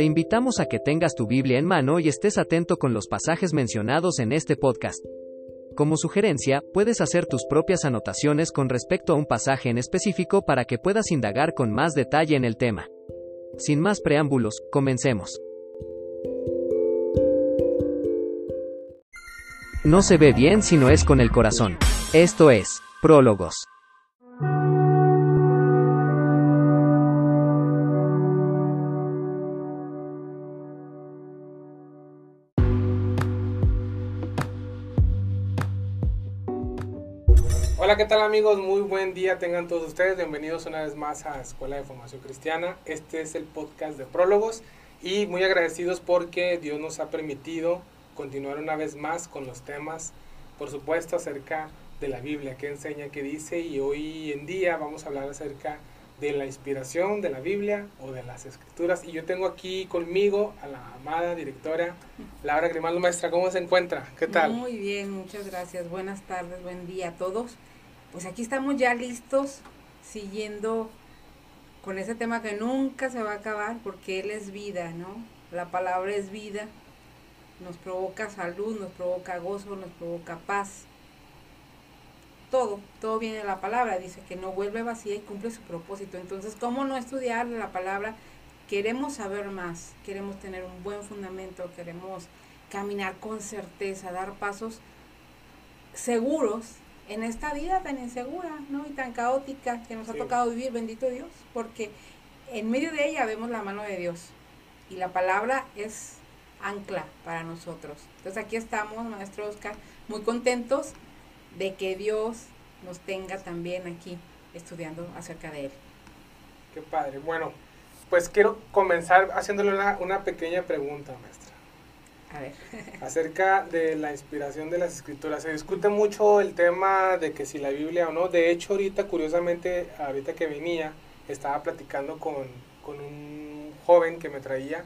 Te invitamos a que tengas tu Biblia en mano y estés atento con los pasajes mencionados en este podcast. Como sugerencia, puedes hacer tus propias anotaciones con respecto a un pasaje en específico para que puedas indagar con más detalle en el tema. Sin más preámbulos, comencemos. No se ve bien si no es con el corazón. Esto es, Prólogos. ¿Qué tal amigos? Muy buen día tengan todos ustedes. Bienvenidos una vez más a Escuela de Formación Cristiana. Este es el podcast de Prólogos y muy agradecidos porque Dios nos ha permitido continuar una vez más con los temas, por supuesto, acerca de la Biblia, qué enseña, qué dice y hoy en día vamos a hablar acerca de la inspiración de la Biblia o de las escrituras. Y yo tengo aquí conmigo a la amada directora Laura Grimaldo Maestra. ¿Cómo se encuentra? ¿Qué tal? Muy bien, muchas gracias. Buenas tardes, buen día a todos. Pues aquí estamos ya listos, siguiendo con ese tema que nunca se va a acabar, porque Él es vida, ¿no? La palabra es vida, nos provoca salud, nos provoca gozo, nos provoca paz. Todo, todo viene de la palabra, dice que no vuelve vacía y cumple su propósito. Entonces, ¿cómo no estudiar la palabra? Queremos saber más, queremos tener un buen fundamento, queremos caminar con certeza, dar pasos seguros en esta vida tan insegura, ¿no? Y tan caótica que nos ha tocado vivir, bendito Dios, porque en medio de ella vemos la mano de Dios y la palabra es ancla para nosotros. Entonces aquí estamos, maestro Oscar, muy contentos de que Dios nos tenga también aquí estudiando acerca de Él. Qué padre. Bueno, pues quiero comenzar haciéndole una, una pequeña pregunta, maestra. Acerca de la inspiración de las escrituras. Se discute mucho el tema de que si la Biblia o no. De hecho, ahorita, curiosamente, ahorita que venía, estaba platicando con, con un joven que me traía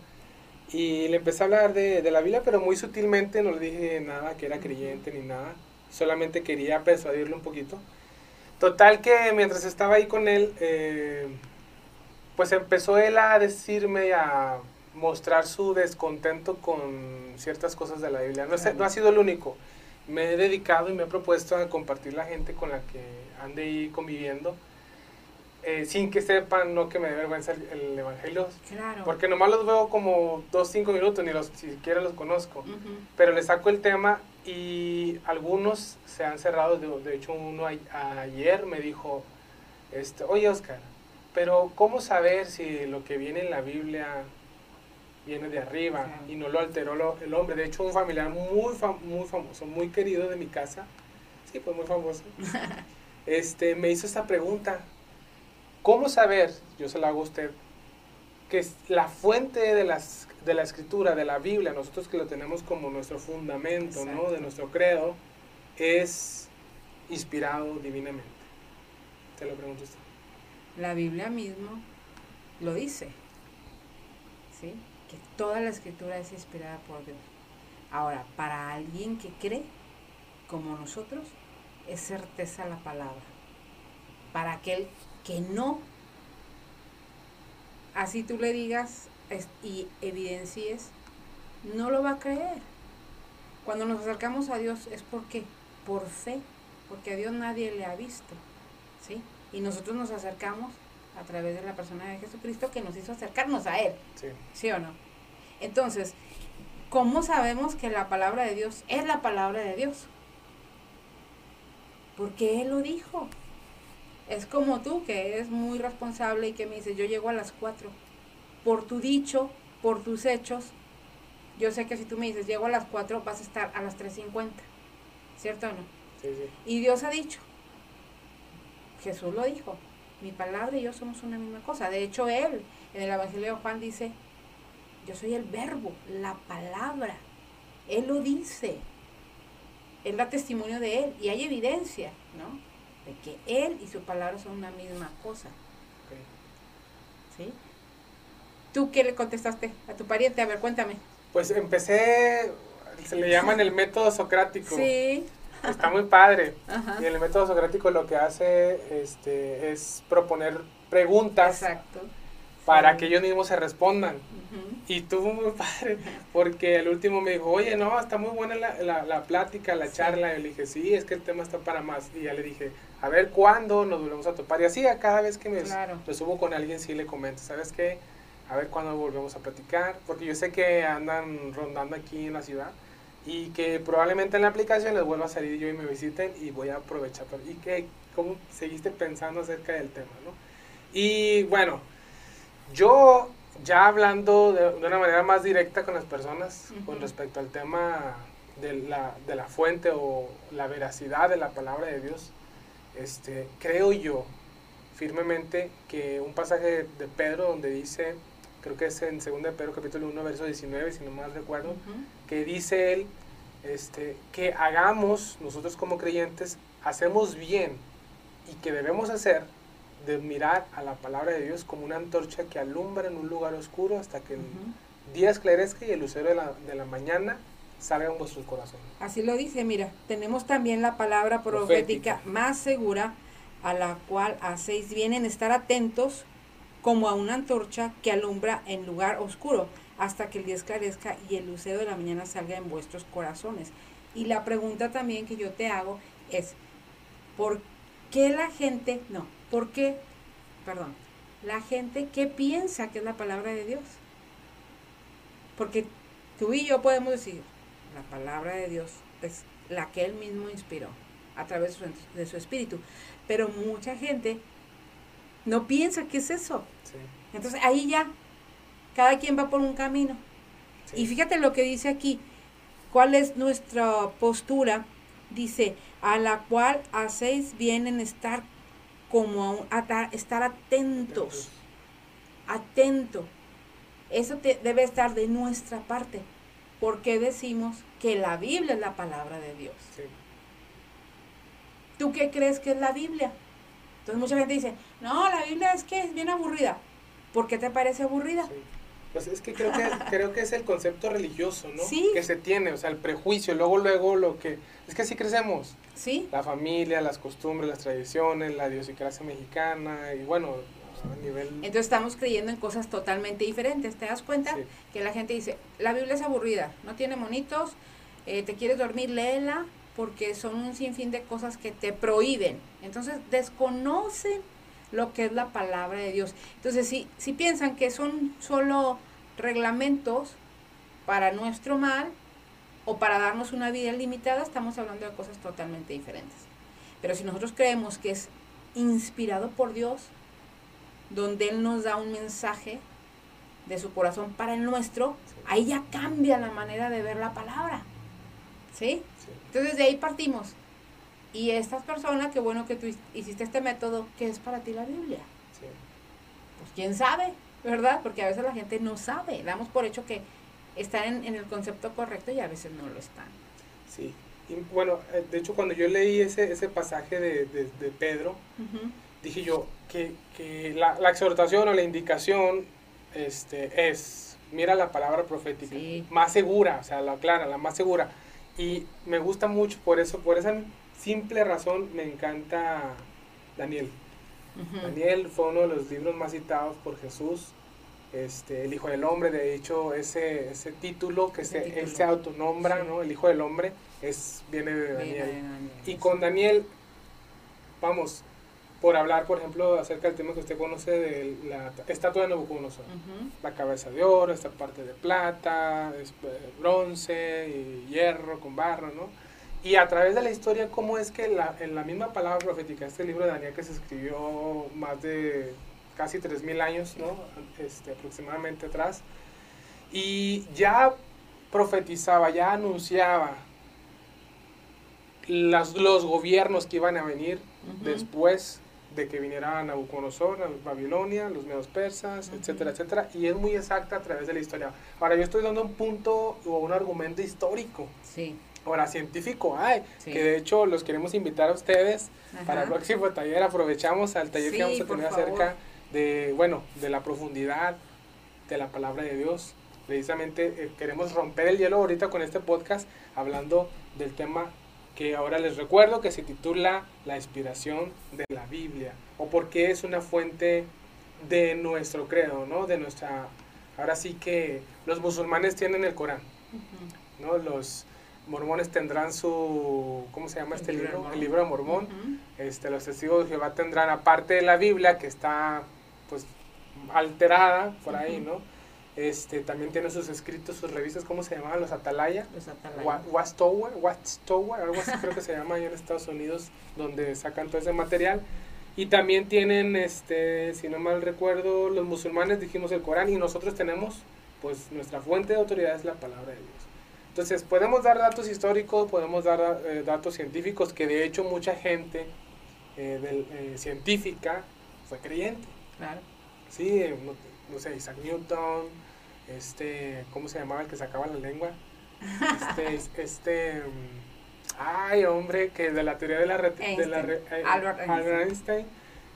y le empecé a hablar de, de, la Biblia, pero muy sutilmente, no le dije nada que era creyente ni nada, solamente quería persuadirle un poquito. Total que mientras estaba ahí con él, eh, pues empezó él a decirme, a mostrar su descontento con ciertas cosas de la Biblia. No, es, no ha sido el único. Me he dedicado y me he propuesto a compartir la gente con la que ande ahí conviviendo eh, sin que sepan, no que me dé vergüenza el, el evangelio. Claro. Porque nomás los veo como dos, cinco minutos, ni los siquiera los conozco. Uh -huh. Pero les saco el tema y algunos se han cerrado. De, de hecho, uno a, ayer me dijo, este, oye Oscar, pero ¿cómo saber si lo que viene en la Biblia viene de arriba y no lo alteró lo, el hombre? De hecho, un familiar muy, fam muy famoso, muy querido de mi casa, sí, pues muy famoso, este, me hizo esta pregunta ¿Cómo saber, yo se la hago a usted, que la fuente de, las, de la escritura, de la Biblia, nosotros que lo tenemos como nuestro fundamento, ¿no? de nuestro credo, es inspirado divinamente? Te lo pregunto usted. La Biblia mismo lo dice, ¿sí? Que toda la escritura es inspirada por Dios. Ahora, para alguien que cree, como nosotros, es certeza la palabra. Para aquel que no, así tú le digas y evidencies, no lo va a creer. Cuando nos acercamos a Dios es porque, por fe, porque a Dios nadie le ha visto, ¿sí? Y nosotros nos acercamos a través de la persona de Jesucristo que nos hizo acercarnos a Él, sí, ¿sí o no? Entonces, ¿cómo sabemos que la palabra de Dios es la palabra de Dios? Porque Él lo dijo. Es como tú, que eres muy responsable y que me dices, yo llego a las 4. Por tu dicho, por tus hechos, yo sé que si tú me dices, llego a las 4, vas a estar a las 3.50. ¿Cierto o no? Sí, sí. Y Dios ha dicho, Jesús lo dijo, mi palabra y yo somos una misma cosa. De hecho, Él, en el Evangelio de Juan, dice, yo soy el verbo, la palabra. Él lo dice. Él da testimonio de Él y hay evidencia, ¿no? de que Él y su palabra son una misma cosa. Okay. ¿Sí? ¿Tú qué le contestaste a tu pariente? A ver, cuéntame. Pues empecé, se le llaman el método socrático. Sí. Está muy padre. Ajá. Y el método socrático lo que hace este, es proponer preguntas Exacto. para Sí. que ellos mismos se respondan. Ujú. Y tuvo muy padre, porque el último me dijo, oye, no, está muy buena la, la, la plática, la charla. Y le dije, sí, es que el tema está para más. Y ya le dije, a ver cuándo nos volvemos a topar. Y así a cada vez que me, subo con alguien, sí le comento, ¿sabes qué? A ver cuándo volvemos a platicar, porque yo sé que andan rondando aquí en la ciudad y que probablemente en la aplicación les vuelva a salir yo y me visiten y voy a aprovechar. Y que, ¿cómo seguiste pensando acerca del tema, no? Y bueno, yo ya hablando de, una manera más directa con las personas con respecto al tema de la, de la fuente o la veracidad de la palabra de Dios, este, creo yo firmemente que un pasaje de Pedro donde dice, creo que es en 2 de Pedro capítulo 1, verso 19, si no mal recuerdo, que dice él este, que hagamos, nosotros como creyentes, hacemos bien y que debemos hacer de mirar a la palabra de Dios como una antorcha que alumbra en un lugar oscuro hasta que el día esclarezca y el lucero de la, de la mañana salga en vuestros corazones. Así lo dice, mira, tenemos también la palabra profética, más segura a la cual hacéis bien en estar atentos como a una antorcha que alumbra en lugar oscuro hasta que el día esclarezca y el lucero de la mañana salga en vuestros corazones. Y la pregunta también que yo te hago es, ¿por qué la gente, no, por qué, perdón, la gente qué piensa que es la palabra de Dios? Porque tú y yo podemos decir, la palabra de Dios es la que Él mismo inspiró a través de su, espíritu. Pero mucha gente no piensa que es eso. Entonces ahí ya, cada quien va por un camino. Y fíjate lo que dice aquí, cuál es nuestra postura. Dice, a la cual hacéis bien en estar como a, estar atentos. Atento. Eso te, debe estar de nuestra parte. porque decimos que la Biblia es la palabra de Dios? ¿Tú qué crees que es la Biblia? Entonces mucha gente dice, no, la Biblia es que es bien aburrida. ¿Por qué te parece aburrida? Pues es que creo que creo que es el concepto religioso, ¿no? Sí. Que se tiene, o sea, el prejuicio, luego luego lo que es que así crecemos. Sí. La familia, las costumbres, las tradiciones, la idiosincrasia mexicana y bueno, entonces estamos creyendo en cosas totalmente diferentes. ¿Te das cuenta? Que la gente dice, la Biblia es aburrida, no tiene monitos, eh, te quieres dormir, léela, porque son un sinfín de cosas que te prohíben. Entonces desconocen lo que es la palabra de Dios. Entonces, si, si piensan que son solo reglamentos para nuestro mal o para darnos una vida limitada, estamos hablando de cosas totalmente diferentes. Pero si nosotros creemos que es inspirado por Dios, donde Él nos da un mensaje de su corazón para el nuestro, ahí ya cambia la manera de ver la palabra. ¿Sí? Entonces de ahí partimos. Y estas personas, qué bueno que tú hiciste este método, ¿qué es para ti la Biblia? Pues quién sabe, ¿verdad? Porque a veces la gente no sabe. Damos por hecho que están en, el concepto correcto y a veces no lo están. Sí. Y bueno, eh, de hecho cuando yo leí ese, ese pasaje de, de, Pedro, dije yo que, que la, la, exhortación o la indicación este, es, mira la palabra profética, más segura, o sea, la clara, la más segura. Y me gusta mucho por eso, por esa simple razón me encanta Daniel. Daniel fue uno de los libros más citados por Jesús. Este, el Hijo del Hombre, de hecho, ese, ese título que se, él se autonombra, ¿no? El Hijo del Hombre, es, viene de Daniel. Y con Daniel, vamos, por hablar, por ejemplo, acerca del tema que usted conoce de la estatua de Nabucodonosor. La cabeza de oro, esta parte de plata, eh, bronce y hierro con barro, ¿no? Y a través de la historia, cómo es que la, en la misma palabra profética, este libro de Daniel que se escribió más de casi 3.000 años, ¿no? Este, aproximadamente atrás, y ya profetizaba, ya anunciaba las, los gobiernos que iban a venir después de que viniera Nabucodonosor, a Babilonia, los medios persas, etcétera, etcétera, y es muy exacta a través de la historia. Ahora, yo estoy dando un punto o un argumento histórico. Sí. Ahora, científico hay, que de hecho los queremos invitar a ustedes para el próximo taller. Aprovechamos al taller que vamos a tener acerca de, bueno, de la profundidad de la palabra de Dios. Precisamente eh, queremos romper el hielo ahorita con este podcast hablando del tema que ahora les recuerdo que se titula La inspiración de la Biblia o porque es una fuente de nuestro credo, ¿no? De nuestra ahora sí que los musulmanes tienen el Corán, ¿no? Los mormones tendrán su, ¿cómo se llama este libro? El libro de Mormón. este, los testigos de Jehová tendrán, aparte de la Biblia, que está, pues, alterada por ahí, ¿no? Este, también tiene sus escritos, sus revistas, ¿cómo se llamaban? Los Atalaya. Los Atalaya. Watchtower, Watchtower, algo así creo que se llama ahí en Estados Unidos, donde sacan todo ese material. Y también tienen, este, si no mal recuerdo, los musulmanes dijimos el Corán y nosotros tenemos, pues nuestra fuente de autoridad es la palabra de Dios. Entonces, podemos dar datos históricos, podemos dar eh, datos científicos, que de hecho mucha gente eh, del, eh, científica fue creyente. Claro. Sí, no, sé, Isaac Newton, este, ¿cómo se llamaba el que sacaba la lengua? Este, este, ay, hombre, que de la teoría de la, de la Albert, Einstein.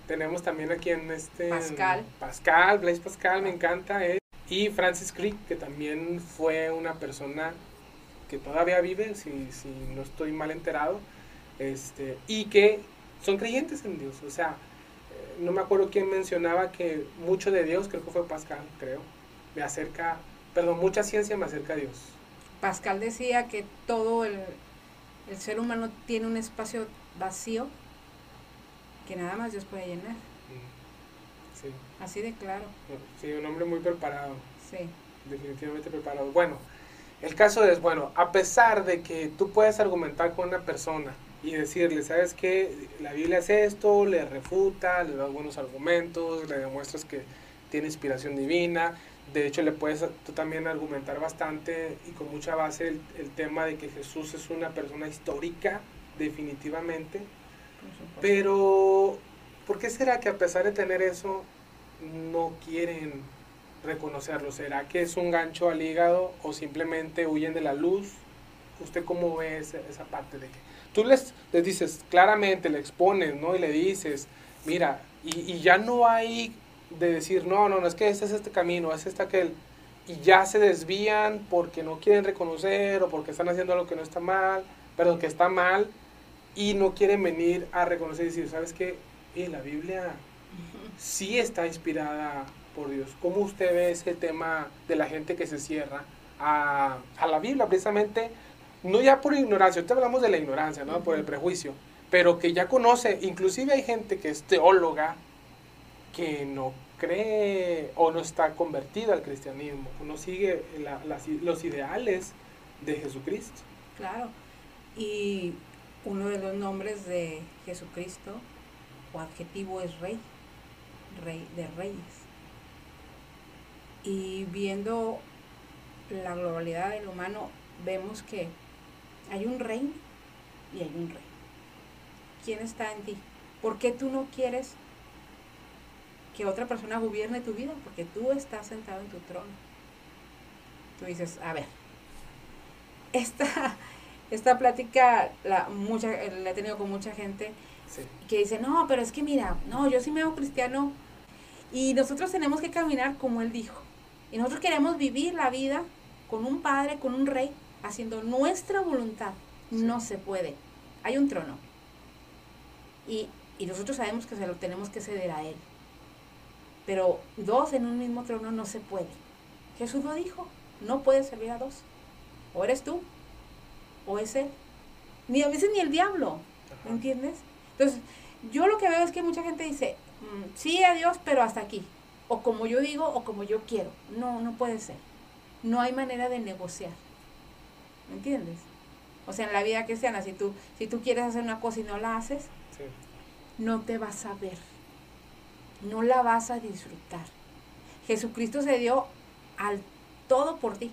Tenemos también aquí en este... Pascal. Pascal, Blaise Pascal, me encanta. y Francis Crick, que también fue una persona que todavía vive, si, si no estoy mal enterado, este, y que son creyentes en Dios. O sea, eh, no me acuerdo quién mencionaba que mucho de Dios, creo que fue Pascal, creo, me acerca, perdón, mucha ciencia me acerca a Dios. Pascal decía que todo el, el ser humano tiene un espacio vacío que nada más Dios puede llenar. Mm, sí. Así de claro. Sí, un hombre muy preparado. Sí. Definitivamente preparado. Bueno, el caso es, bueno, a pesar de que tú puedes argumentar con una persona y decirle, ¿sabes qué? La Biblia es esto, le refuta, le das buenos argumentos, le demuestras que tiene inspiración divina. De hecho, le puedes tú también argumentar bastante y con mucha base el, el tema de que Jesús es una persona histórica, definitivamente. Pero, ¿por qué será que a pesar de tener eso, no quieren reconocerlo? ¿Será que es un gancho al hígado o simplemente huyen de la luz? ¿Usted cómo ve esa, parte de que tú les, les dices claramente, le expones, ¿no? Y le dices, mira, y, y, ya no hay de decir, no, no, no, es que este es este camino, es este aquel, y ya se desvían porque no quieren reconocer o porque están haciendo algo que no está mal, perdón, que está mal, y no quieren venir a reconocer y decir, ¿sabes qué? Eh, la Biblia sí está inspirada por Dios. ¿Cómo usted ve ese tema de la gente que se cierra a, la Biblia precisamente? No ya por ignorancia, ahorita hablamos de la ignorancia, ¿no? Por el prejuicio, pero que ya conoce, inclusive hay gente que es teóloga que no cree o no está convertida al cristianismo, no sigue los ideales de Jesucristo. Claro, y uno de los nombres de Jesucristo o adjetivo es rey, rey de reyes y viendo la globalidad del humano, vemos que hay un reino y hay un rey. ¿Quién está en ti? ¿Por qué tú no quieres que otra persona gobierne tu vida? Porque tú estás sentado en tu trono. Tú dices, a ver, esta, esta plática la, mucha, la he tenido con mucha gente que dice, no, pero es que mira, no, yo sí me hago cristiano y nosotros tenemos que caminar como él dijo. Y nosotros queremos vivir la vida con un padre, con un rey, haciendo nuestra voluntad. No se puede. Hay un trono. Y, y nosotros sabemos que se lo tenemos que ceder a él. Pero dos en un mismo trono no se puede. Jesús lo dijo. No puedes servir a dos. O eres tú, o es él. Ni a veces ni el diablo. ¿Me entiendes? Entonces, yo lo que veo es que mucha gente dice, mm, sí a Dios, pero hasta aquí o como yo digo o como yo quiero. No, no puede ser. No hay manera de negociar. ¿Me entiendes? O sea, en la vida cristiana, si tú, si tú quieres hacer una cosa y no la haces, no te vas a ver. No la vas a disfrutar. Jesucristo se dio al todo por ti.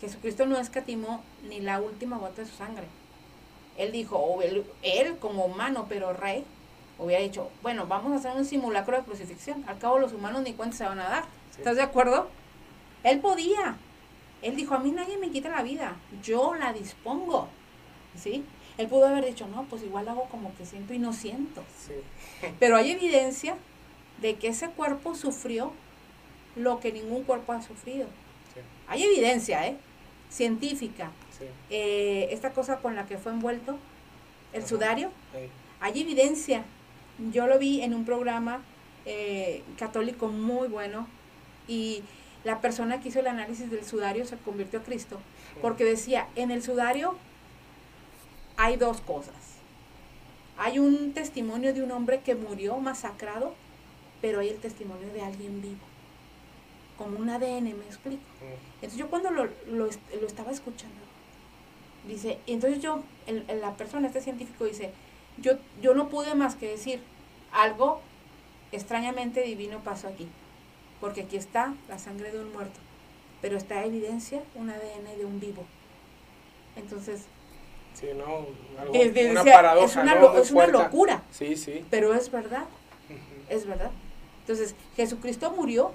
Jesucristo no escatimó ni la última gota de su sangre. Él dijo, él, él como humano, pero rey, hubiera dicho, bueno, vamos a hacer un simulacro de crucifixión. Al cabo los humanos ni cuenta se van a dar. ¿Estás de acuerdo? Él podía. Él dijo, a mí nadie me quita la vida, yo la dispongo. ¿Sí? Él pudo haber dicho, no, pues igual hago como que siento y no siento. Pero hay evidencia de que ese cuerpo sufrió lo que ningún cuerpo ha sufrido. Hay evidencia, ¿eh? Científica. Eh, esta cosa con la que fue envuelto, el sudario, hay evidencia yo lo vi en un programa eh, católico muy bueno y, la persona que hizo el análisis del sudario se convirtió a Cristo, porque decía, en el sudario hay dos cosas. Hay un testimonio de un hombre que murió masacrado, pero hay el testimonio de alguien vivo, como un ADN, me explico. Entonces yo cuando lo, lo, estaba escuchando, dice, entonces yo, la persona, este científico dice, yo, yo no pude más que decir, algo extrañamente divino pasó aquí, porque aquí está la sangre de un muerto, pero está evidencia un ADN de un vivo. Entonces, Sí, no, una paradoja, es una, locura. Sí, sí. Pero es verdad. Es verdad. Entonces, Jesucristo murió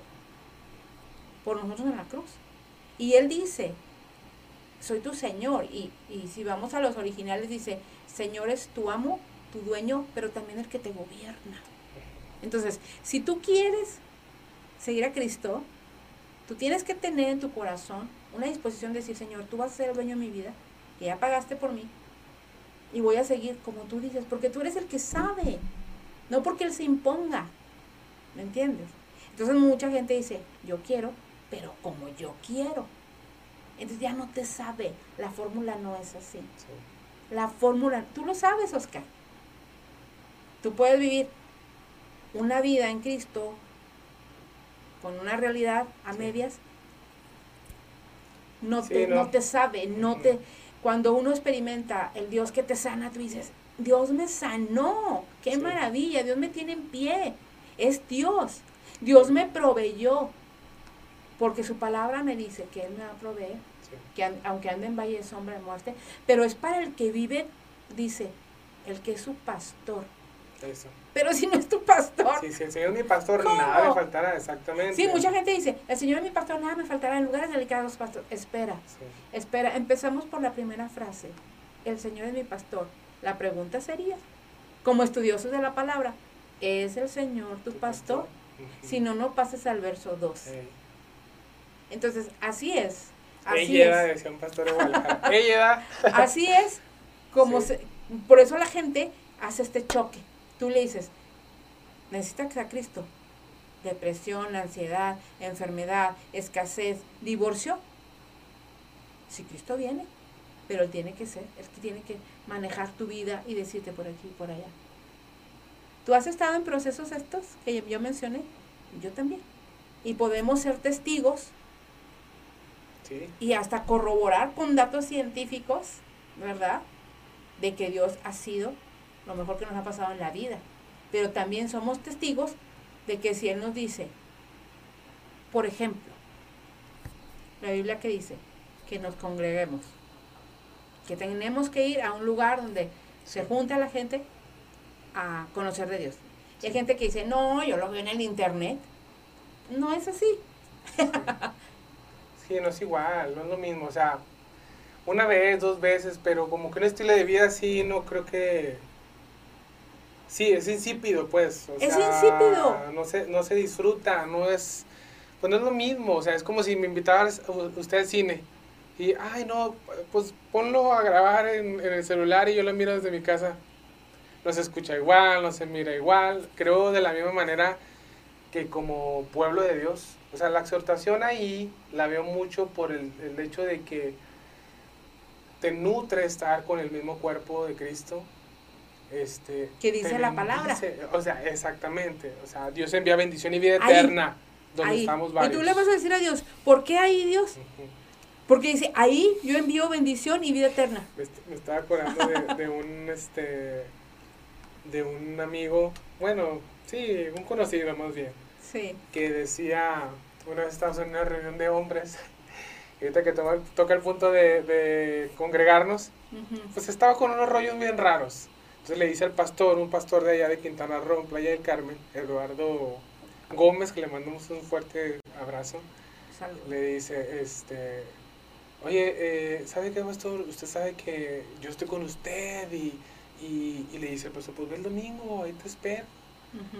por nosotros en la cruz. Y Él dice, soy tu Señor. Y, y si vamos a los originales, dice, Señor es tu amo, tu dueño, pero también el que te gobierna. Entonces, si tú quieres seguir a Cristo, tú tienes que tener en tu corazón una disposición de decir, Señor, tú vas a ser el dueño de mi vida que ya pagaste por mí, y voy a seguir como tú dices, porque tú eres el que sabe, no porque Él se imponga, ¿me entiendes? Entonces mucha gente dice, yo quiero, pero como yo quiero. Entonces ya no te sabe, la fórmula no es así. La fórmula, tú lo sabes, Oscar. Tú puedes vivir una vida en Cristo con una realidad a medias. No, te, no. te sabe, no te cuando uno experimenta el Dios que te sana, tú dices, Dios me sanó, qué maravilla, Dios me tiene en pie, es Dios, Dios me proveyó, porque su palabra me dice que Él me va a proveer, que aunque ande en valle de sombra de muerte, pero es para el que vive, dice, el que es su pastor. Pero si no es tu pastor. Sí, si el Señor es mi pastor, nada me faltará, exactamente. Sí, mucha gente dice, el Señor es mi pastor, nada me faltará. En lugares delicados, pastor. Espera, espera. Empezamos por la primera frase. El Señor es mi pastor. La pregunta sería, como estudiosos de la palabra, ¿es el Señor tu, pastor? Si no, no pases al verso 2. Entonces, así es. Así Ella es. pastor Ella. Así es como se, por eso la gente hace este choque Tú le dices, necesitas a Cristo. Depresión, ansiedad, enfermedad, escasez, divorcio. Si Cristo viene, pero Él tiene que ser, Él tiene que manejar tu vida y decirte por aquí y por allá. ¿Tú has estado en procesos estos que yo mencioné? Yo también. Y podemos ser testigos y hasta corroborar con datos científicos, ¿verdad? De que Dios ha sido lo mejor que nos ha pasado en la vida. Pero también somos testigos de que si Él nos dice, por ejemplo, la Biblia que dice que nos congreguemos, que tenemos que ir a un lugar donde se junta la gente a conocer de Dios. Y hay gente que dice, no, yo lo veo en el internet. No es así. sí, no es igual, no es lo mismo. O sea, una vez, dos veces, pero como que un estilo de vida así, no creo que Sí, es insípido, pues. es insípido. No se, no se disfruta, no es. Pues no es lo mismo, o sea, es como si me invitaran usted al cine. Y, ay, no, pues ponlo a grabar en, el celular y yo lo miro desde mi casa. No se escucha igual, no se mira igual. Creo de la misma manera que como pueblo de Dios. O sea, la exhortación ahí la veo mucho por el, el hecho de que te nutre estar con el mismo cuerpo de Cristo este, que dice la palabra. o sea, exactamente. O sea, Dios envía bendición y vida eterna donde estamos varios. Y tú le vas a decir a Dios, ¿por qué ahí Dios? Porque dice, ahí yo envío bendición y vida eterna. Me, estaba acordando de, un este de un amigo, bueno, sí, un conocido más bien. Sí. Que decía, una vez estábamos en una reunión de hombres, y ahorita que toca el punto de, congregarnos, pues estaba con unos rollos bien raros. Entonces le dice al pastor, un pastor de allá de Quintana Roo, Playa del Carmen, Eduardo Gómez, que le mandamos un fuerte abrazo. Le dice, este, oye, eh, ¿sabe qué, pastor? Usted sabe que yo estoy con usted y, y, le dice, pues, pues ve el domingo, ahí te espero.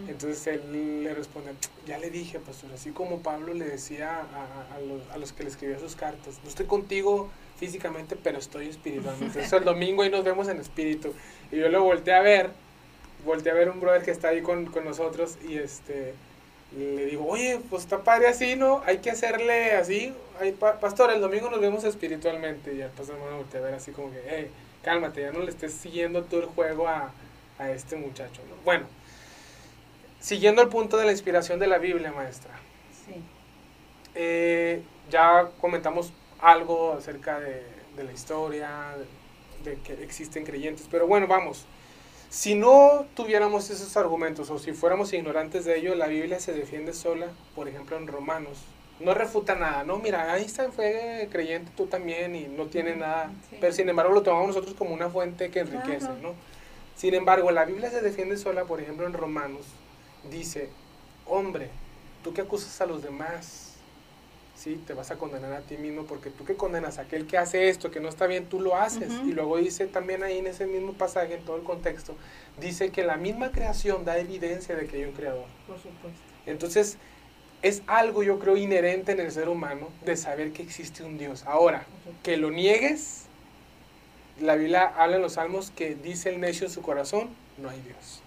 Entonces él le responde, ya le dije, pastor, así como Pablo le decía a, a, los, a los que le escribía sus cartas, no estoy contigo físicamente, pero estoy espiritualmente. Entonces el domingo ahí nos vemos en espíritu. Y yo lo volteé a ver, volteé a ver un brother que está ahí con, con nosotros y este le digo, oye, pues está padre así, ¿no? Hay que hacerle así. Ay, pastor, el domingo nos vemos espiritualmente. Y el pastor me voltea a ver así como que, hey, cálmate, ya no le estés siguiendo todo el juego a, a este muchacho, ¿no? Bueno, siguiendo el punto de la inspiración de la Biblia, maestra. Sí. Eh, ya comentamos algo acerca de, de la historia, de que existen creyentes, pero bueno, vamos. Si no tuviéramos esos argumentos o si fuéramos ignorantes de ello, la Biblia se defiende sola, por ejemplo en Romanos. No refuta nada, no, mira, Einstein fue creyente, tú también, y no tiene nada, pero sin embargo lo tomamos nosotros como una fuente que enriquece, ¿no? Sin embargo, la Biblia se defiende sola, por ejemplo en Romanos, dice, hombre, tú que acusas a los demás, ¿sí? Te vas a condenar a ti mismo porque tú que condenas a aquel que hace esto, que no está bien, tú lo haces. Y luego dice también ahí en ese mismo pasaje, en todo el contexto, dice que la misma creación da evidencia de que hay un creador. Por supuesto. Entonces, es algo yo creo inherente en el ser humano de saber que existe un Dios. Ahora, que lo niegues, la Biblia habla en los salmos que dice el necio en su corazón, no hay Dios.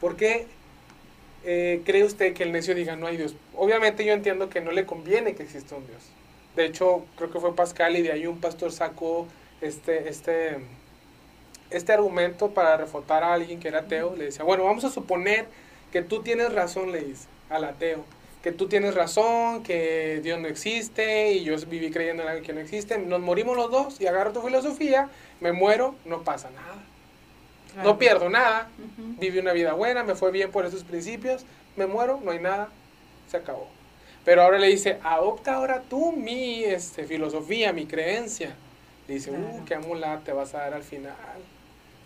¿Por qué eh, cree usted que el necio diga no hay Dios? Obviamente yo entiendo que no le conviene que exista un Dios. De hecho, creo que fue Pascal y de ahí un pastor sacó este, este, este argumento para refutar a alguien que era ateo. Le decía, bueno, vamos a suponer que tú tienes razón, le dice al ateo. Que tú tienes razón, que Dios no existe y yo viví creyendo en algo que no existe. Nos morimos los dos y agarro tu filosofía, me muero, no pasa nada. No pierdo nada, viví una vida buena, me fue bien por esos principios, me muero, no hay nada, se acabó. Pero ahora le dice, adopta ahora tú mi este, filosofía, mi creencia. Le dice, uh, qué amulada te vas a dar al final.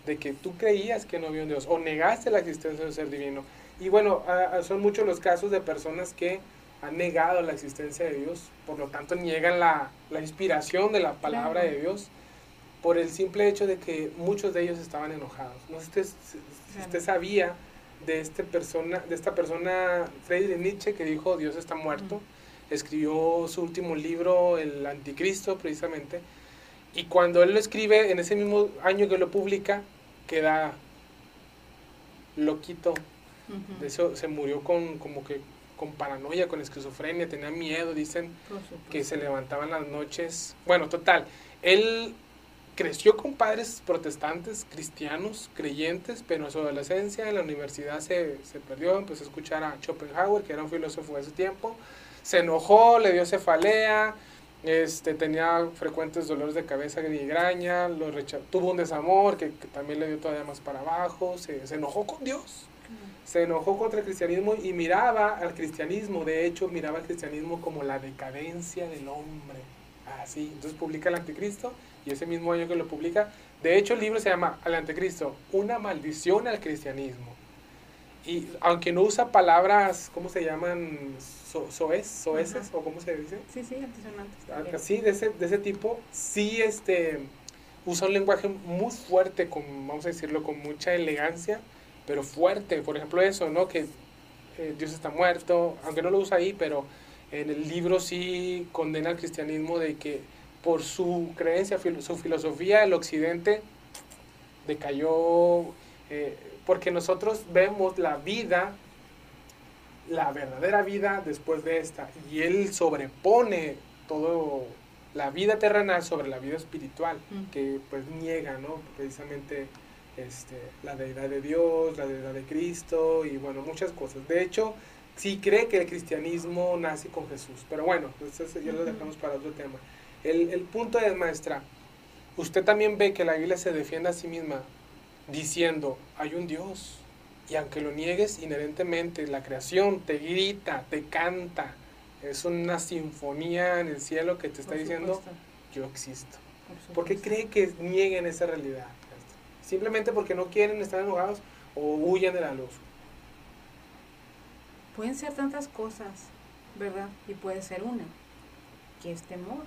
De que tú creías que no había un Dios o negaste la existencia de un ser divino. Y bueno, son muchos los casos de personas que han negado la existencia de Dios, por lo tanto niegan la, la inspiración de la palabra de Dios por el simple hecho de que muchos de ellos estaban enojados. No sé si usted, sabía de, este persona, de esta persona, Friedrich Nietzsche, que dijo Dios está muerto. Escribió su último libro, El Anticristo, precisamente. Y cuando él lo escribe, en ese mismo año que lo publica, queda loquito. De eso se murió con como que con paranoia, con esquizofrenia, tenía miedo, dicen que se levantaban las noches. Bueno, total, él creció con padres protestantes, cristianos, creyentes, pero en su adolescencia en la universidad se, se, perdió, empezó a escuchar a Schopenhauer, que era un filósofo de ese tiempo, se enojó, le dio cefalea, este, tenía frecuentes dolores de cabeza, migraña, lo tuvo un desamor que, también le dio todavía más para abajo, se, se enojó con Dios, se enojó contra el cristianismo y miraba al cristianismo, de hecho miraba al cristianismo como la decadencia del hombre, así, entonces publica el anticristo y ese mismo año que lo publica, de hecho el libro se llama Al Anticristo, una maldición al cristianismo. Y aunque no usa palabras, ¿cómo se llaman? So, soes, soeses, o cómo se dice? Sí, sí, antisonantes. Ah, sí, de ese, de ese tipo, sí este, usa un lenguaje muy fuerte, con, vamos a decirlo, con mucha elegancia, pero fuerte. Por ejemplo, eso, ¿no? Que eh, Dios está muerto, aunque no lo usa ahí, pero en el libro sí condena al cristianismo de que por su creencia, su filosofía, el occidente decayó, eh, porque nosotros vemos la vida, la verdadera vida después de esta, y él sobrepone todo la vida terrenal sobre la vida espiritual, que pues niega, ¿no? Precisamente este, la deidad de Dios, la deidad de Cristo y bueno, muchas cosas. De hecho, sí cree que el cristianismo nace con Jesús, pero bueno, eso ya lo dejamos para otro tema. El, punto es, maestra, usted también ve que la Biblia se defiende a sí misma diciendo, hay un Dios. Y aunque lo niegues inherentemente, la creación te grita, te canta. Es una sinfonía en el cielo que te está diciendo, yo existo. ¿Por, qué cree que nieguen esa realidad? Simplemente porque no quieren estar enojados o huyen de la luz. Pueden ser tantas cosas, ¿verdad? Y puede ser una, que es temor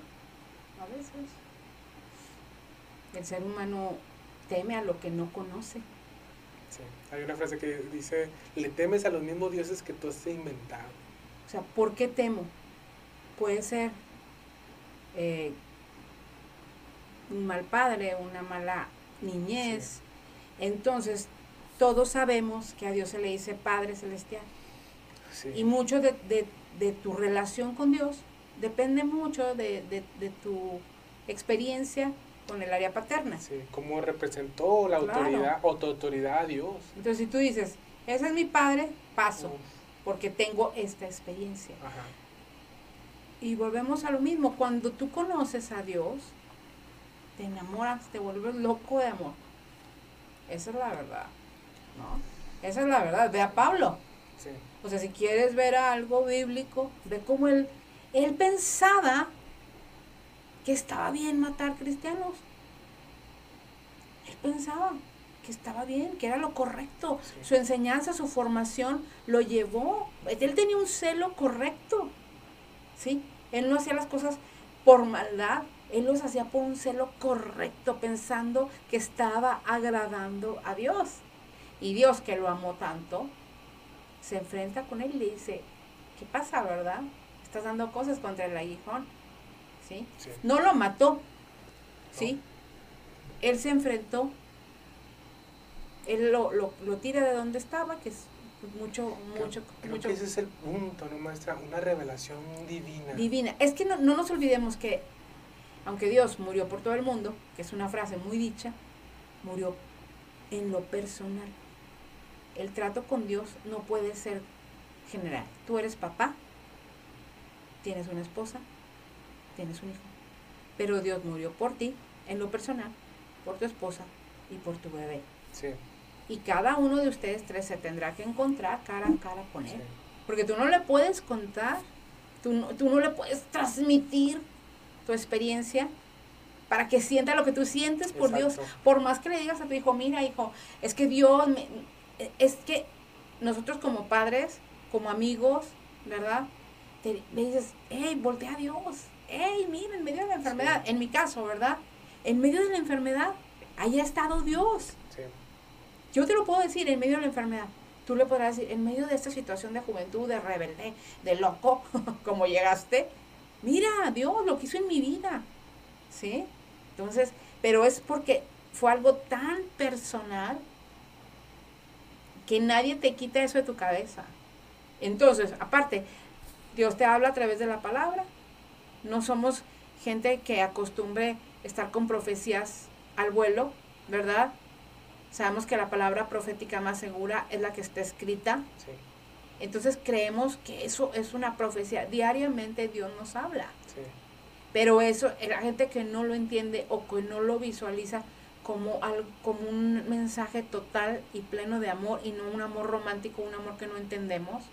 a veces. El ser humano teme a lo que no conoce. Sí, hay una frase que dice, le temes a los mismos dioses que tú has inventado. O sea, ¿por qué temo? Puede ser eh, un mal padre, una mala niñez. Entonces, todos sabemos que a Dios se le dice Padre Celestial. Y mucho de, de, tu relación con Dios depende mucho de, de, tu experiencia con el área paterna. Sí, cómo representó la autoridad o tu autoridad a Dios. Entonces, si tú dices, ese es mi padre, paso, porque tengo esta experiencia. Y volvemos a lo mismo, cuando tú conoces a Dios, te enamoras, te vuelves loco de amor. Esa es la verdad, ¿no? Esa es la verdad. Ve a Pablo. Sí. O sea, si quieres ver algo bíblico, ve cómo él, él pensaba que estaba bien matar cristianos. Él pensaba que estaba bien, que era lo correcto. Su enseñanza, su formación lo llevó. Él tenía un celo correcto. ¿Sí? Él no hacía las cosas por maldad, él los hacía por un celo correcto, pensando que estaba agradando a Dios. Y Dios que lo amó tanto, se enfrenta con él y le dice, ¿qué pasa, verdad? Estás dando cosas contra el aguijón. ¿Sí? No lo mató, ¿sí? Él se enfrentó, él lo, lo, lo, tira de donde estaba, que es mucho, mucho, mucho. ese es el punto, ¿no, maestra? Una revelación divina. Divina. Es que no, no nos olvidemos que, aunque Dios murió por todo el mundo, que es una frase muy dicha, murió en lo personal. El trato con Dios no puede ser general. Tú eres papá, tienes una esposa, tienes un hijo. Pero Dios murió por ti, en lo personal, por tu esposa y por tu bebé. Sí. Y cada uno de ustedes tres se tendrá que encontrar cara a cara con él. Porque tú no le puedes contar, tú no, tú no le puedes transmitir tu experiencia para que sienta lo que tú sientes por Dios. Por más que le digas a tu hijo, mira hijo, es que Dios, me, es que nosotros como padres, como amigos, ¿verdad? Te, le dices, hey, voltea a Dios, hey, mira, en medio de la enfermedad, en mi caso, ¿verdad? En medio de la enfermedad, ahí ha estado Dios. Yo te lo puedo decir en medio de la enfermedad. Tú le podrás decir, en medio de esta situación de juventud, de rebelde, de loco, como llegaste, mira, Dios lo que hizo en mi vida. ¿Sí? Entonces, pero es porque fue algo tan personal que nadie te quita eso de tu cabeza. Entonces, aparte, Dios te habla a través de la palabra. No somos gente que acostumbre estar con profecías al vuelo, ¿verdad? Sabemos que la palabra profética más segura es la que está escrita. Entonces creemos que eso es una profecía. Diariamente Dios nos habla. Pero eso, la gente que no lo entiende o que no lo visualiza como, como un mensaje total y pleno de amor y no un amor romántico, un amor que no entendemos,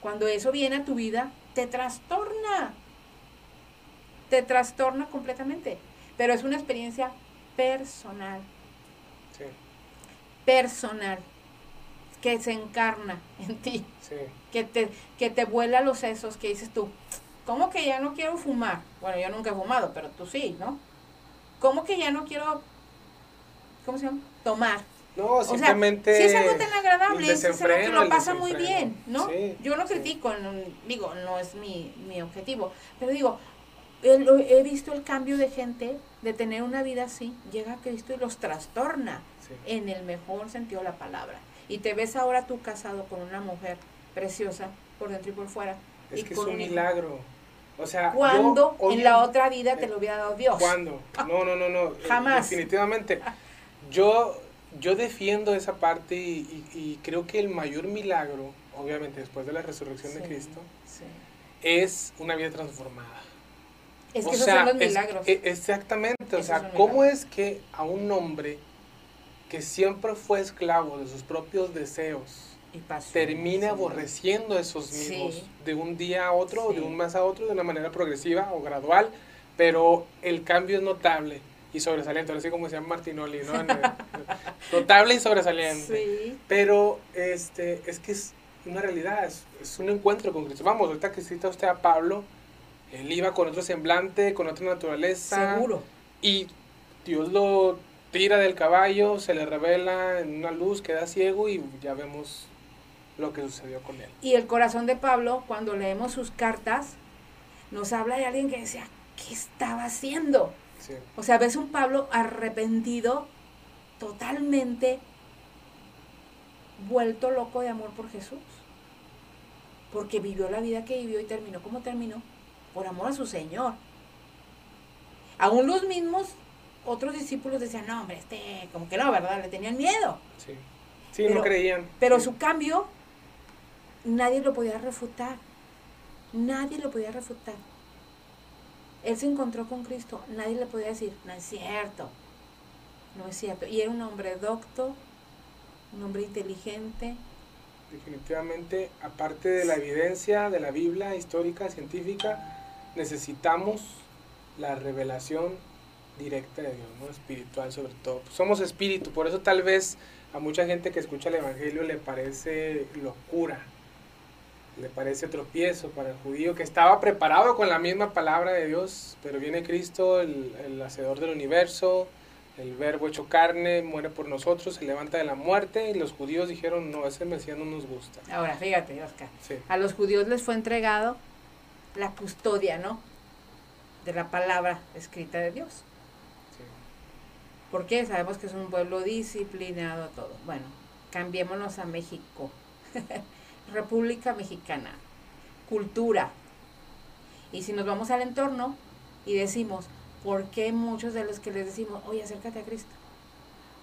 cuando eso viene a tu vida, te trastorna. Te trastorna completamente. Pero es una experiencia personal personal que se encarna en ti, que, te, que te vuela los sesos, que dices tú, ¿cómo que ya no quiero fumar? Bueno, yo nunca he fumado, pero tú sí, ¿no? ¿Cómo que ya no quiero, ¿cómo se llama? Tomar. No, simplemente. si es algo tan agradable, es algo que lo pasa muy bien, ¿no? yo no critico, digo, no es mi, mi objetivo, pero digo, he, visto el cambio de gente de tener una vida así, llega a Cristo y los trastorna en el mejor sentido de la palabra. Y te ves ahora tú casado con una mujer preciosa por dentro y por fuera. Es que es un, milagro. O sea, cuando en la otra vida te lo hubiera dado Dios? ¿Cuándo? No, no, no, no. Jamás. Definitivamente. Yo, yo defiendo esa parte y, creo que el mayor milagro, obviamente después de la resurrección de Cristo, es una vida transformada. Es que esos son los milagros. E, exactamente, o sea, ¿cómo es que a un hombre que siempre fue esclavo de sus propios deseos termina aborreciendo esos mismos de un día a otro, de un mes a otro, de una manera progresiva o gradual, pero el cambio es notable y sobresaliente, así como decía Martinoli, ¿no? notable y sobresaliente. Pero este, es que es una realidad, es, es, un encuentro con Cristo. Vamos, ahorita que cita usted a Pablo, él iba con otro semblante, con otra naturaleza. Seguro. Y Dios lo tira del caballo, se le revela en una luz, queda ciego y ya vemos lo que sucedió con él. Y el corazón de Pablo, cuando leemos sus cartas, nos habla de alguien que decía, ¿qué estaba haciendo? O sea, ves un Pablo arrepentido, totalmente vuelto loco de amor por Jesús. porque vivió la vida que vivió y terminó como terminó, por amor a su Señor. Aún los mismos otros discípulos decían, no, hombre, este, como que no, ¿verdad? Le tenían miedo. Sí, sí no creían. Pero su cambio, nadie lo podía refutar. Nadie lo podía refutar. Él se encontró con Cristo, nadie le podía decir, no es cierto, no es cierto. Y era un hombre docto, un hombre inteligente. Definitivamente, aparte de la evidencia de la Biblia histórica, científica, necesitamos la revelación directa de Dios, ¿no? espiritual sobre todo. somos espíritu, por eso tal vez a mucha gente que escucha el Evangelio le parece locura, le parece tropiezo para el judío que estaba preparado con la misma palabra de Dios, pero viene Cristo, el, el hacedor del universo, el verbo hecho carne, muere por nosotros, se levanta de la muerte y los judíos dijeron, no, ese Mesías no nos gusta. Ahora, fíjate, Oscar, a los judíos les fue entregado la custodia, ¿no? De la palabra escrita de Dios. Sí. ¿Por qué? Sabemos que es un pueblo disciplinado todo. Bueno, cambiémonos a México. República Mexicana, cultura. Y si nos vamos al entorno y decimos, ¿por qué muchos de los que les decimos, oye, acércate a Cristo?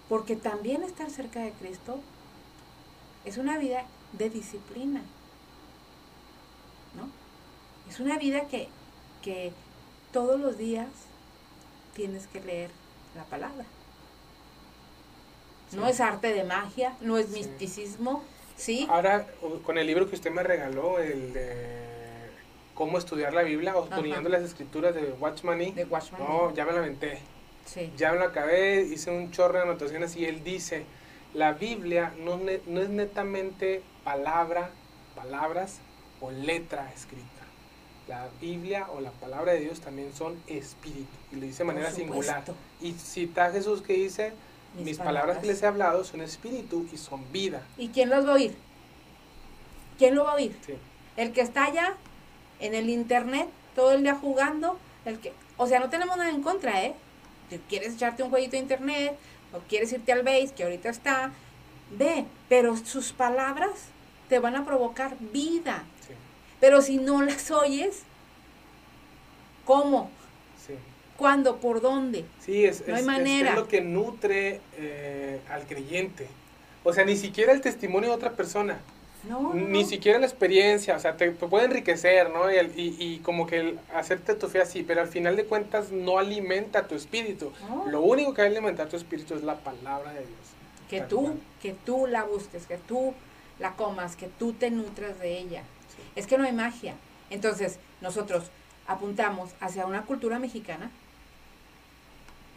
Porque también estar cerca de Cristo es una vida de disciplina. ¿No? Es una vida que, que todos los días tienes que leer la palabra. No es arte de magia, no es misticismo, Sí. Ahora, con el libro que usted me regaló, el de cómo estudiar la Biblia, o poniendo las escrituras de Watchman De No, ya me la aventé. Sí. Ya me la acabé, hice un chorro de anotaciones y él dice, la Biblia no, no es netamente palabra, palabras o letra escrita. La Biblia o la palabra de Dios también son espíritu. Y lo dice de manera singular. Y cita a Jesús que dice, mis, palabras. que les he hablado son espíritu y son vida. ¿Y quién los va a oír? ¿Quién lo va a oír? El que está allá en el internet todo el día jugando, el que, o sea, no tenemos nada en contra, ¿eh? Si quieres echarte un jueguito de internet o quieres irte al base, que ahorita está, ve, pero sus palabras te van a provocar vida. Pero si no las oyes, ¿cómo? ¿Cuándo? ¿Por dónde? Sí, es, no hay manera. Es, lo que nutre eh, al creyente. O sea, ni siquiera el testimonio de otra persona. No, Ni siquiera la experiencia, o sea, te, puede enriquecer, ¿no? Y, y, como que el hacerte tu fe así, pero al final de cuentas no alimenta tu espíritu. Lo único que va a alimentar tu espíritu es la palabra de Dios. Que tú, que tú la busques, que tú la comas, que tú te nutras de ella. Es que no hay magia. Entonces, nosotros apuntamos hacia una cultura mexicana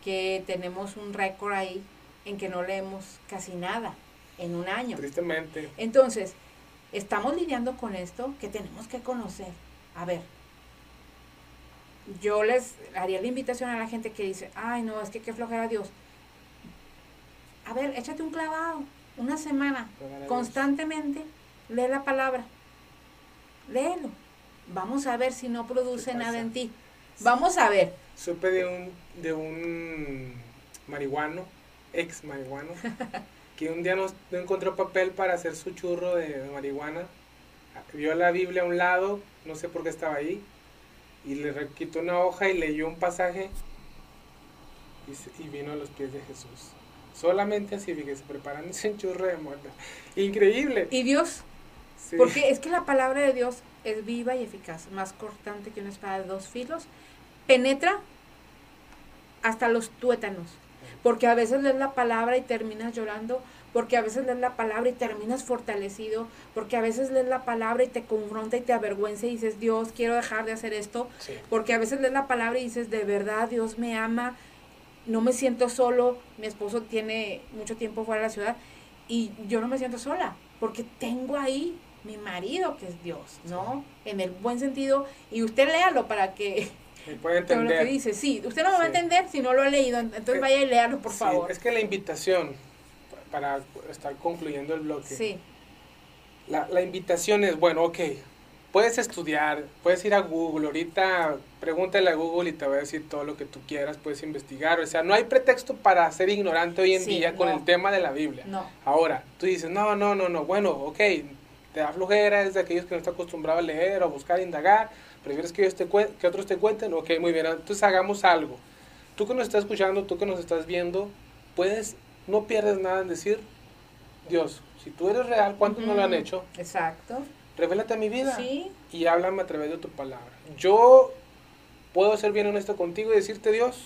que tenemos un récord ahí en que no leemos casi nada en un año. Tristemente. Entonces, estamos lidiando con esto que tenemos que conocer. A ver, yo les haría la invitación a la gente que dice, ay no, es que qué flojera Dios. A ver, échate un clavado, una semana, constantemente, lee la palabra, léelo. Vamos a ver si no produce nada en ti. Vamos a ver. Supe de un, de un marihuano, ex marihuano, que un día no, encontró papel para hacer su churro de, marihuana. Vio la Biblia a un lado, no sé por qué estaba ahí, y le quitó una hoja y leyó un pasaje y, vino a los pies de Jesús. Solamente así, fíjese, preparándose un churro de muerte. Increíble. ¿Y Dios? Porque es que la palabra de Dios es viva y eficaz, más cortante que una espada de dos filos, penetra hasta los tuétanos, porque a veces lees la palabra y terminas llorando, porque a veces lees la palabra y terminas fortalecido, porque a veces lees la palabra y te confronta y te avergüenza y dices, Dios, quiero dejar de hacer esto, porque a veces lees la palabra y dices, de verdad, Dios me ama, no me siento solo, mi esposo tiene mucho tiempo fuera de la ciudad y yo no me siento sola, porque tengo ahí mi marido que es Dios, ¿no? En el buen sentido, y usted léalo para que puede entender. lo que dice, sí, usted no lo va a entender si no lo ha leído, entonces vaya y léalo, por favor. Es que la invitación, para estar concluyendo el bloque, sí. la, la invitación es, bueno, ok, puedes estudiar, puedes ir a Google, ahorita pregúntale a Google y te va a decir todo lo que tú quieras, puedes investigar, o sea, no hay pretexto para ser ignorante hoy en día con el tema de la Biblia. No. Ahora, tú dices, no, no, no, no, bueno, ok, te da flojera, es de aquellos que no están acostumbrados a leer o buscar, indagar, prefieres que, te que otros te cuenten, ok, muy bien, entonces hagamos algo. Tú que nos estás escuchando, tú que nos estás viendo, puedes, no pierdes nada en decir, Dios, si tú eres real, ¿cuántos no lo han hecho? Exacto. Revélate a mi vida sí. y háblame a través de tu palabra. Yo puedo ser bien honesto contigo y decirte, Dios,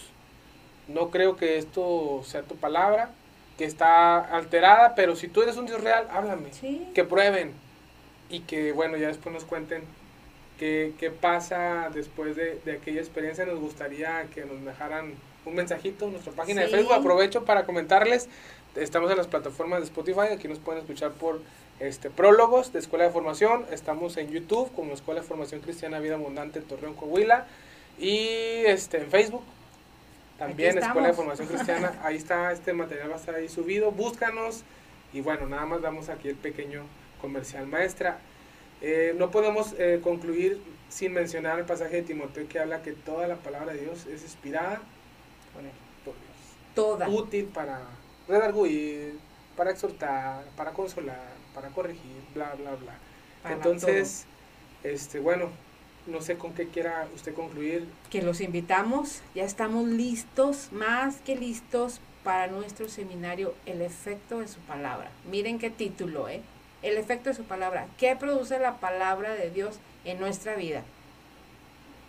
no creo que esto sea tu palabra, que está alterada, pero si tú eres un Dios real, háblame. Que prueben y que, bueno, ya después nos cuenten qué, qué pasa después de, de, aquella experiencia. Nos gustaría que nos dejaran un mensajito en nuestra página de Facebook. Aprovecho para comentarles. Estamos en las plataformas de Spotify, aquí nos pueden escuchar por este, prólogos de Escuela de Formación. Estamos en YouTube como Escuela de Formación Cristiana Vida Abundante Torreón, Coahuila. Y este, en Facebook también Escuela de Formación Cristiana, ahí está, este material va a estar ahí subido, búscanos y bueno, nada más damos aquí el pequeño comercial. Maestra, eh, no podemos eh, concluir sin mencionar el pasaje de Timoteo que habla que toda la palabra de Dios es inspirada por Dios. Toda. Útil para redarguir, para exhortar, para consolar, para corregir, bla, bla, bla. Entonces, este, bueno, no sé con qué quiera usted concluir. Que los invitamos, ya estamos listos, más que listos para nuestro seminario El efecto de su palabra. Miren qué título, ¿eh? El efecto de su palabra. ¿Qué produce la palabra de Dios en nuestra vida?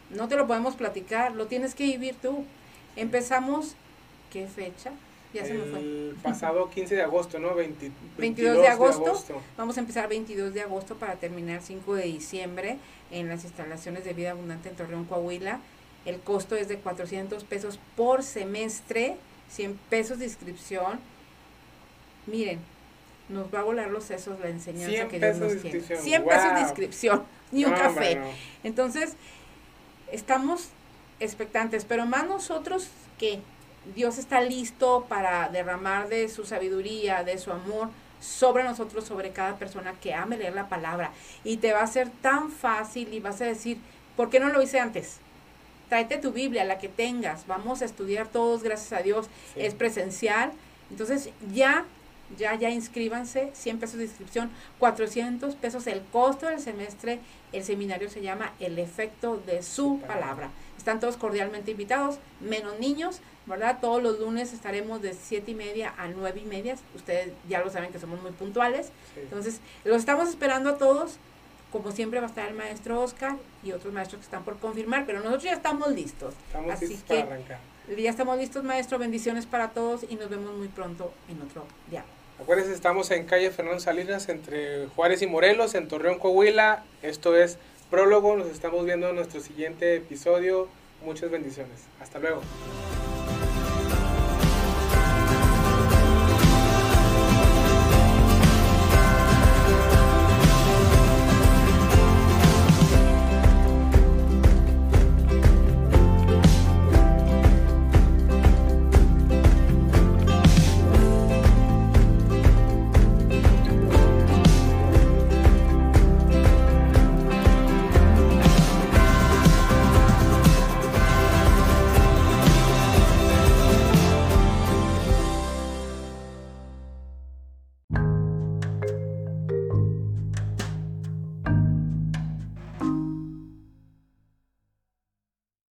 No te lo podemos platicar, lo tienes que vivir tú. Empezamos, ¿qué fecha? Ya se me fue. El pasado 15 de agosto, ¿no? 22, de, agosto. Vamos a empezar 22 de agosto para terminar 5 de diciembre en las instalaciones de Vida Abundante en Torreón, Coahuila. El costo es de 400 pesos por semestre, 100 pesos de inscripción. Miren, nos va a volar los sesos la enseñanza que Dios nos tiene. 100 pesos de inscripción, ni un café. Entonces, estamos expectantes, pero más nosotros que Dios está listo para derramar de su sabiduría, de su amor sobre nosotros, sobre cada persona que ame leer la palabra. Y te va a ser tan fácil y vas a decir, ¿por qué no lo hice antes? Tráete tu Biblia, la que tengas. Vamos a estudiar todos, gracias a Dios. Es presencial. Entonces ya, ya, ya inscríbanse. 100 pesos de inscripción, 400 pesos el costo del semestre. El seminario se llama El efecto de su palabra. Están todos cordialmente invitados, menos niños. ¿verdad? Todos los lunes estaremos de siete y media a nueve y media. Ustedes ya lo saben que somos muy puntuales. Entonces, los estamos esperando a todos. Como siempre va a estar el maestro Oscar y otros maestros que están por confirmar, pero nosotros ya estamos listos. Estamos Así listos que para arrancar. Ya estamos listos, maestro. Bendiciones para todos y nos vemos muy pronto en otro día. Acuérdense, estamos en calle Fernando Salinas, entre Juárez y Morelos, en Torreón, Coahuila. Esto es Prólogo. Nos estamos viendo en nuestro siguiente episodio. Muchas bendiciones. Hasta luego.